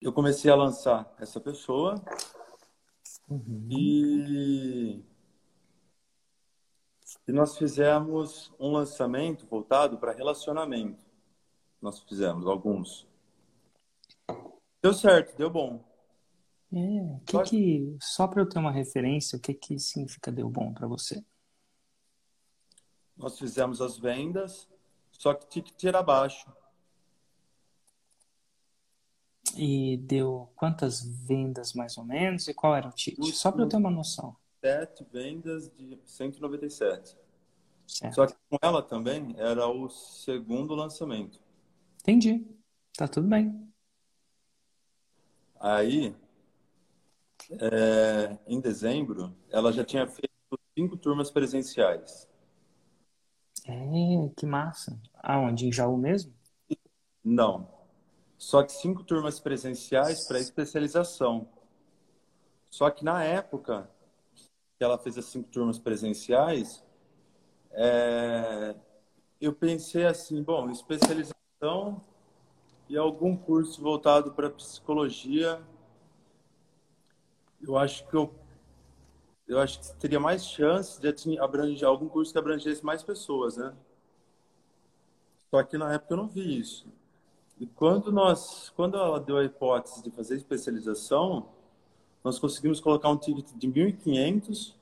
eu comecei a lançar essa pessoa Uhum. e, e nós fizemos um lançamento voltado para relacionamento. Nós fizemos alguns. Deu certo, deu bom. É, que Pode- que, só para eu ter uma referência, o que que significa deu bom para você? Nós fizemos as vendas, só que ticket era baixo. E deu quantas vendas mais ou menos e qual era o ticket? Só para eu ter uma noção. Sete vendas de 197. Certo. Só que com ela também era o segundo lançamento. Entendi. Tá tudo bem. Aí, é, em dezembro, ela já tinha feito cinco turmas presenciais. É, que massa. Aonde? Em Jaú mesmo? Não. Só que cinco turmas presenciais para especialização. Só que na época que ela fez as cinco turmas presenciais, é, eu pensei assim, bom, especialização e algum curso voltado para psicologia, eu acho que eu, eu acho que teria mais chance de abranger algum curso que abrangesse mais pessoas, né? Só que na época eu não vi isso. E quando nós, quando ela deu a hipótese de fazer especialização, nós conseguimos colocar um ticket de 1.500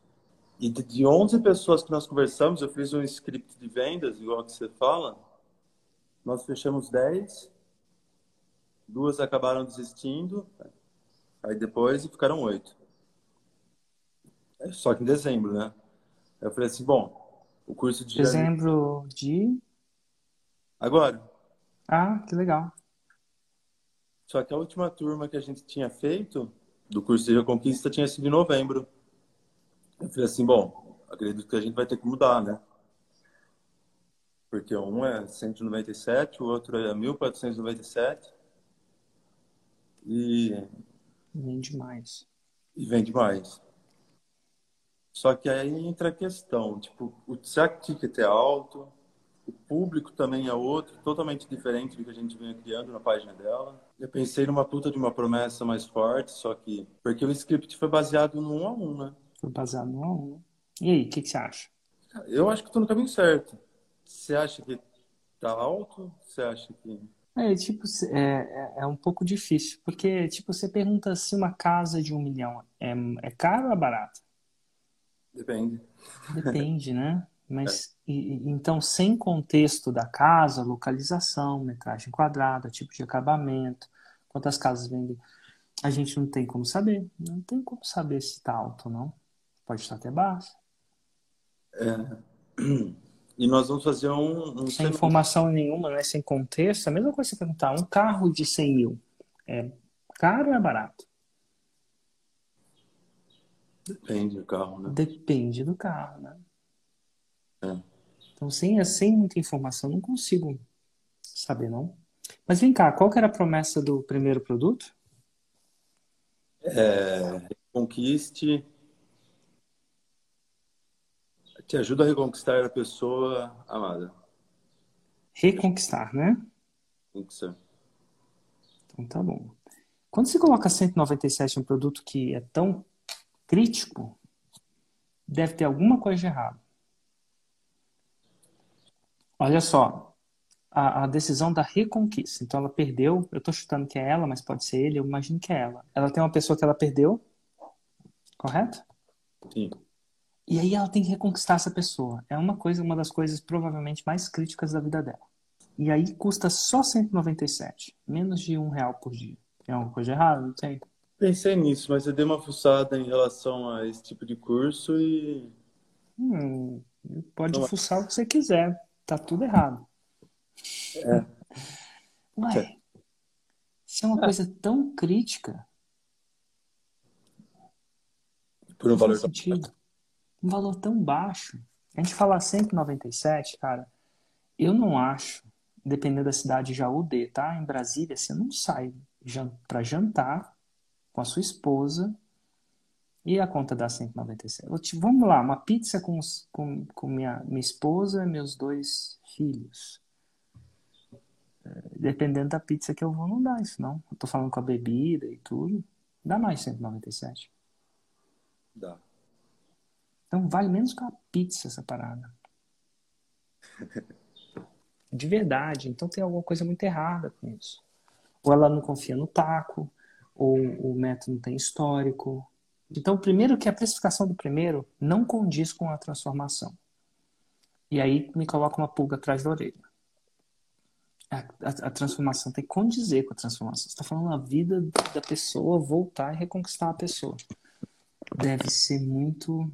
e de, de 11 pessoas que nós conversamos, eu fiz um script de vendas, igual que você fala, nós fechamos 10, duas acabaram desistindo, aí depois ficaram 8. Só que em dezembro, né? Eu falei assim, bom, o curso de. Dezembro de. Agora, Ah, que legal. Só que a última turma que a gente tinha feito do curso de Reconquista tinha sido em novembro. Eu falei assim, bom, acredito que a gente vai ter que mudar, né? Porque um é 197, o outro é 1497 e, Nem demais. e vende mais. Só que aí entra a questão, tipo, o será que o ticket é alto? O público também é outro, totalmente diferente do que a gente vinha criando na página dela. Eu pensei numa puta de uma promessa mais forte, só que... Porque o script foi baseado no um a um, né? Foi baseado no a um. E aí, o que que você acha? Eu acho que tô no caminho certo. Você acha que tá alto? Você acha que... É, tipo, é, é, é um pouco difícil, porque, tipo, você pergunta se uma casa de um milhão é, é caro ou é barato? Depende. Depende, né? Mas, e- e- então, sem contexto da casa, localização, metragem quadrada, tipo de acabamento, quantas casas vendem, a gente não tem como saber. Não tem como saber se tá alto ou não. Pode estar até baixo. E nós vamos fazer um... um Sem informação nenhuma, né? Sem contexto, é a mesma coisa que você perguntar, um carro de 100 mil é caro ou é barato? Depende do carro, né? Depende do carro, né? É. Então, sem, sem muita informação, não consigo saber, não. Mas vem cá, qual que era a promessa do primeiro produto? É, Conquiste... Te ajuda a reconquistar a pessoa amada. Reconquistar, né? Ser. Então tá bom. Quando você coloca 197 em um produto que é tão crítico, deve ter alguma coisa de errado. Olha só, a, a decisão da reconquista. Então ela perdeu, eu tô chutando que é ela, mas pode ser ele, eu imagino que é ela. Ela tem uma pessoa que ela perdeu, correto? Sim. E aí ela tem que reconquistar essa pessoa. É uma coisa, uma das coisas provavelmente mais críticas da vida dela. E aí custa só 197, menos de um real por dia. Tem alguma coisa errada? Não tem? Pensei nisso, mas eu dei uma fuçada em relação a esse tipo de curso e Hum, pode Não. fuçar o que você quiser. Tá tudo errado. Ué, se é uma coisa tão crítica, por um valor faz sentido. Um valor tão baixo. A gente falar 197, cara, eu não acho, dependendo da cidade, Jaú D, tá? Em Brasília, você não sai jan pra jantar com a sua esposa e a conta dá 197. Eu te- Vamos lá, uma pizza com, os- com, com minha, minha esposa e meus dois filhos. dependendo da pizza que eu vou, não dá isso, não. Eu tô falando com a bebida e tudo. Dá mais 197. Dá. Então vale menos que uma pizza essa parada. De verdade. Então tem alguma coisa muito errada com isso. Ou ela não confia no taco, ou o método não tem histórico. Então, primeiro que a precificação do primeiro não condiz com a transformação. E aí me coloca uma pulga atrás da orelha. A, a, a transformação tem que condizer com a transformação. Você está falando a vida da pessoa voltar e reconquistar a pessoa. Deve ser muito.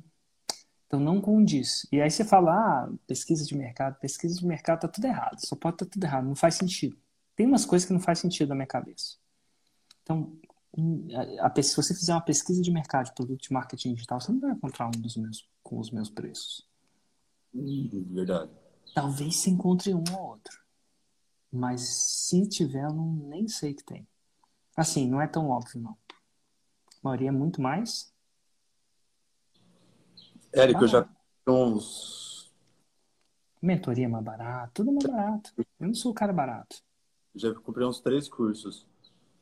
Então não condiz. E aí você fala, ah, pesquisa de mercado, pesquisa de mercado tá tudo errado. Só pode estar tá tudo errado, não faz sentido. Tem umas coisas que não faz sentido na minha cabeça. Então, a, a, se você fizer uma pesquisa de mercado de produto de marketing digital, você não vai encontrar um dos meus com os meus preços. Verdade. Talvez se encontre um ou outro. Mas se tiver, eu não, nem sei que tem. Assim, não é tão óbvio, não. A maioria é muito mais. Érico, eu já uns. Mentoria mais barato, tudo mais barato. Eu não sou o cara barato. Já comprei uns três cursos,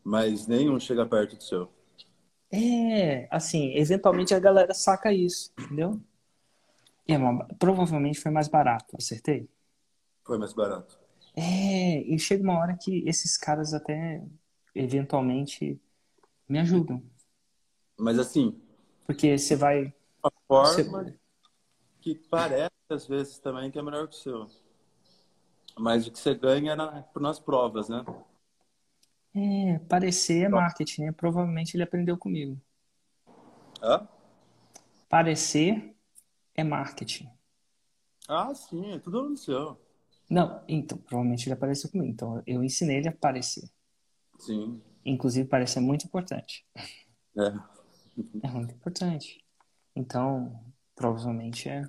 mas nenhum chega perto do seu. É, assim, eventualmente a galera saca isso, entendeu? É, provavelmente foi mais barato, acertei? Foi mais barato. É, e chega uma hora que esses caras até eventualmente me ajudam. Mas assim. Porque você vai. Uma forma você... que parece às vezes também que é melhor que o seu. Mas o que você ganha é na, nas provas, né? É, parecer é marketing, né? Provavelmente ele aprendeu comigo. Hã? Parecer é marketing. Ah, sim, é tudo no seu. Não, então, provavelmente ele apareceu comigo. Então, eu ensinei ele a aparecer. Sim. Inclusive, parecer é muito importante. É. É muito importante. Então, provavelmente é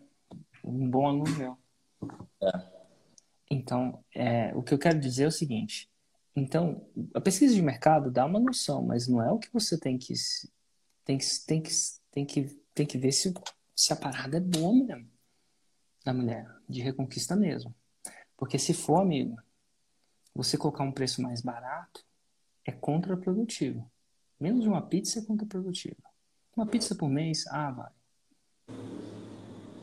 um bom aluno meu. É. Então, é, o que eu quero dizer é o seguinte. Então, a pesquisa de mercado dá uma noção, mas não é o que você tem que tem que tem que tem que, tem que ver se, se a parada é boa mesmo da mulher, de reconquista mesmo. Porque se for, amigo, você colocar um preço mais barato, é contraprodutivo. Menos de uma pizza é contraprodutivo. Uma pizza por mês, ah, vai.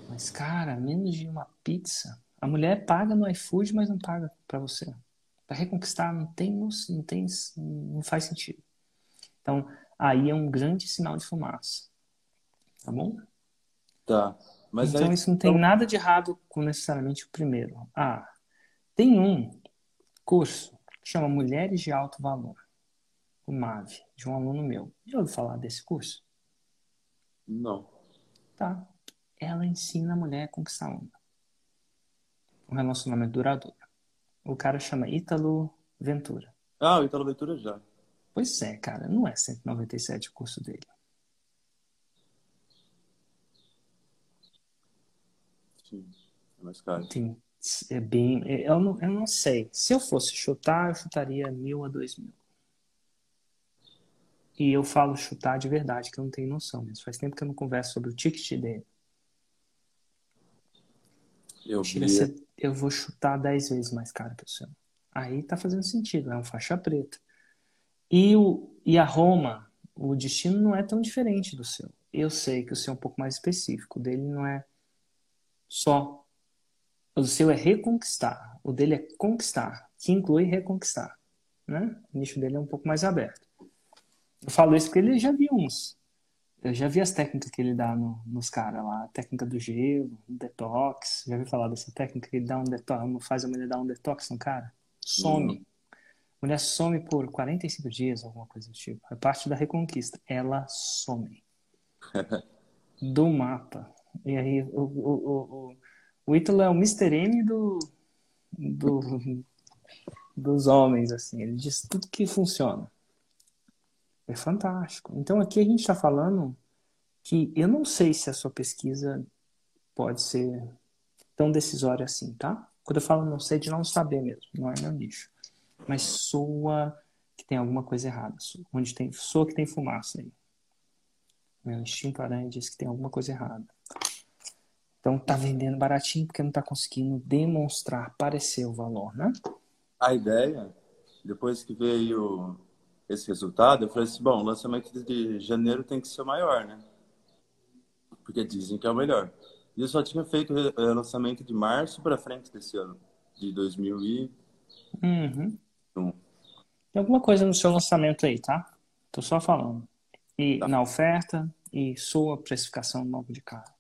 Mas, cara, menos de uma pizza. A mulher paga no iFood, mas não paga para você. Para reconquistar, não tem, não tem, não faz sentido. Então, aí é um grande sinal de fumaça. Tá bom? Tá. Mas então, aí... isso não tem então nada de errado com necessariamente o primeiro. Ah, tem um curso que chama Mulheres de Alto Valor, o MAV, de um aluno meu. Já ouviu falar desse curso? Não. Tá. Ela ensina a mulher a conquistar. Um relacionamento duradouro. O cara chama Ítalo Ventura. Ah, o Ítalo Ventura já. Pois é, cara. Não é 197 o curso dele. Sim. É mais caro. Tem é bem. É, eu não, eu não sei. Se eu fosse chutar, eu chutaria mil a dois mil. E eu falo chutar de verdade, que eu não tenho noção mesmo. Faz tempo que eu não converso sobre o ticket dele. Eu, vi... ser, eu vou chutar dez vezes mais caro que o seu. Aí tá fazendo sentido, é um faixa preta. E, o, e a Roma, o destino não é tão diferente do seu. Eu sei que o seu é um pouco mais específico. O dele não é só o seu é reconquistar, o dele é conquistar, que inclui reconquistar. Né? O nicho dele é um pouco mais aberto. Eu falo isso porque ele já viu uns. Eu já vi as técnicas que ele dá no, nos caras lá. A técnica do gelo, detox. Já vi falar dessa técnica que ele dá um detox, faz a mulher dar um detox no cara? Some. Uhum. A mulher some por 45 dias, alguma coisa do tipo. É parte da reconquista. Ela some. do mapa. E aí o, o, o, o Ítalo é o Mr. M do, do, dos homens, assim. Ele diz tudo que funciona. É fantástico. Então aqui a gente está falando que eu não sei se a sua pesquisa pode ser tão decisória assim, tá? Quando eu falo não sei, de não saber mesmo, não é meu nicho. Mas soa que tem alguma coisa errada. Onde tem, soa que tem fumaça aí. Meu instinto aranha diz que tem alguma coisa errada. Então tá vendendo baratinho porque não tá conseguindo demonstrar, parecer o valor, né? A ideia, depois que veio esse resultado, eu falei assim, bom, o lançamento de janeiro tem que ser maior, né? Porque dizem que é o melhor. E eu só tinha feito o lançamento de março para frente desse ano, de 2001. Uhum. Tem alguma coisa no seu lançamento aí, tá? Tô só falando. E tá. na oferta e sua precificação nova de carro.